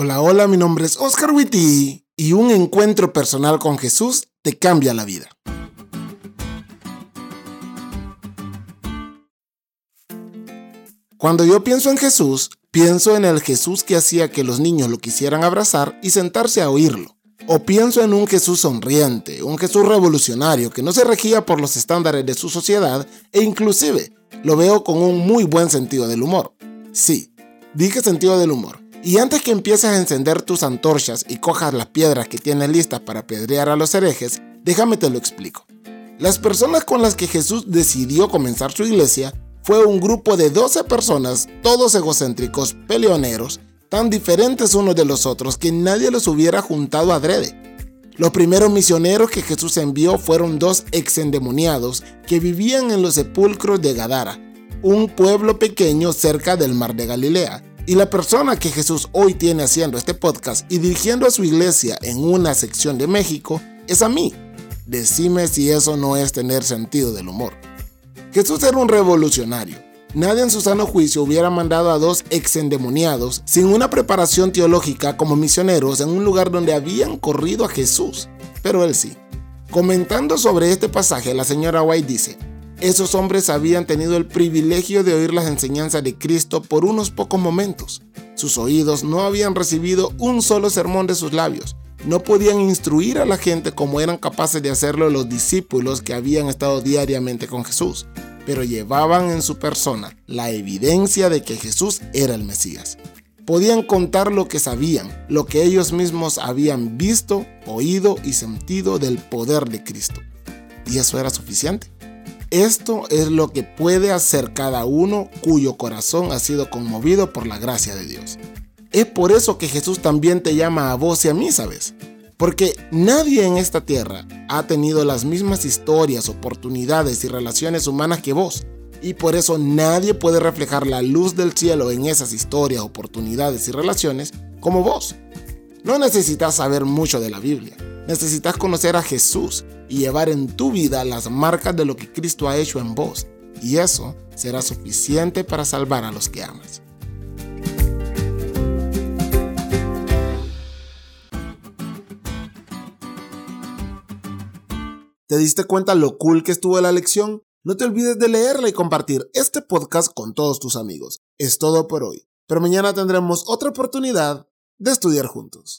Hola, hola, mi nombre es Oscar Witty y un encuentro personal con Jesús te cambia la vida. Cuando yo pienso en Jesús, pienso en el Jesús que hacía que los niños lo quisieran abrazar y sentarse a oírlo. O pienso en un Jesús sonriente, un Jesús revolucionario que no se regía por los estándares de su sociedad e inclusive lo veo con un muy buen sentido del humor. Sí, dije sentido del humor. Y antes que empieces a encender tus antorchas y cojas las piedras que tienes listas para apedrear a los herejes, déjame te lo explico. Las personas con las que Jesús decidió comenzar su iglesia fue un grupo de 12 personas, todos egocéntricos, peleoneros, tan diferentes unos de los otros que nadie los hubiera juntado adrede. Los primeros misioneros que Jesús envió fueron dos exendemoniados que vivían en los sepulcros de Gadara, un pueblo pequeño cerca del mar de Galilea. Y la persona que Jesús hoy tiene haciendo este podcast y dirigiendo a su iglesia en una sección de México es a mí. Decime si eso no es tener sentido del humor. Jesús era un revolucionario. Nadie en su sano juicio hubiera mandado a dos exendemoniados sin una preparación teológica como misioneros en un lugar donde habían corrido a Jesús. Pero él sí. Comentando sobre este pasaje, la señora White dice, esos hombres habían tenido el privilegio de oír las enseñanzas de Cristo por unos pocos momentos. Sus oídos no habían recibido un solo sermón de sus labios. No podían instruir a la gente como eran capaces de hacerlo los discípulos que habían estado diariamente con Jesús, pero llevaban en su persona la evidencia de que Jesús era el Mesías. Podían contar lo que sabían, lo que ellos mismos habían visto, oído y sentido del poder de Cristo. Y eso era suficiente. Esto es lo que puede hacer cada uno cuyo corazón ha sido conmovido por la gracia de Dios. Es por eso que Jesús también te llama a vos y a mí, ¿sabes? Porque nadie en esta tierra ha tenido las mismas historias, oportunidades y relaciones humanas que vos. Y por eso nadie puede reflejar la luz del cielo en esas historias, oportunidades y relaciones como vos. No necesitas saber mucho de la Biblia. Necesitas conocer a Jesús y llevar en tu vida las marcas de lo que Cristo ha hecho en vos. Y eso será suficiente para salvar a los que amas. ¿Te diste cuenta lo cool que estuvo la lección? No te olvides de leerla y compartir este podcast con todos tus amigos. Es todo por hoy, pero mañana tendremos otra oportunidad de estudiar juntos.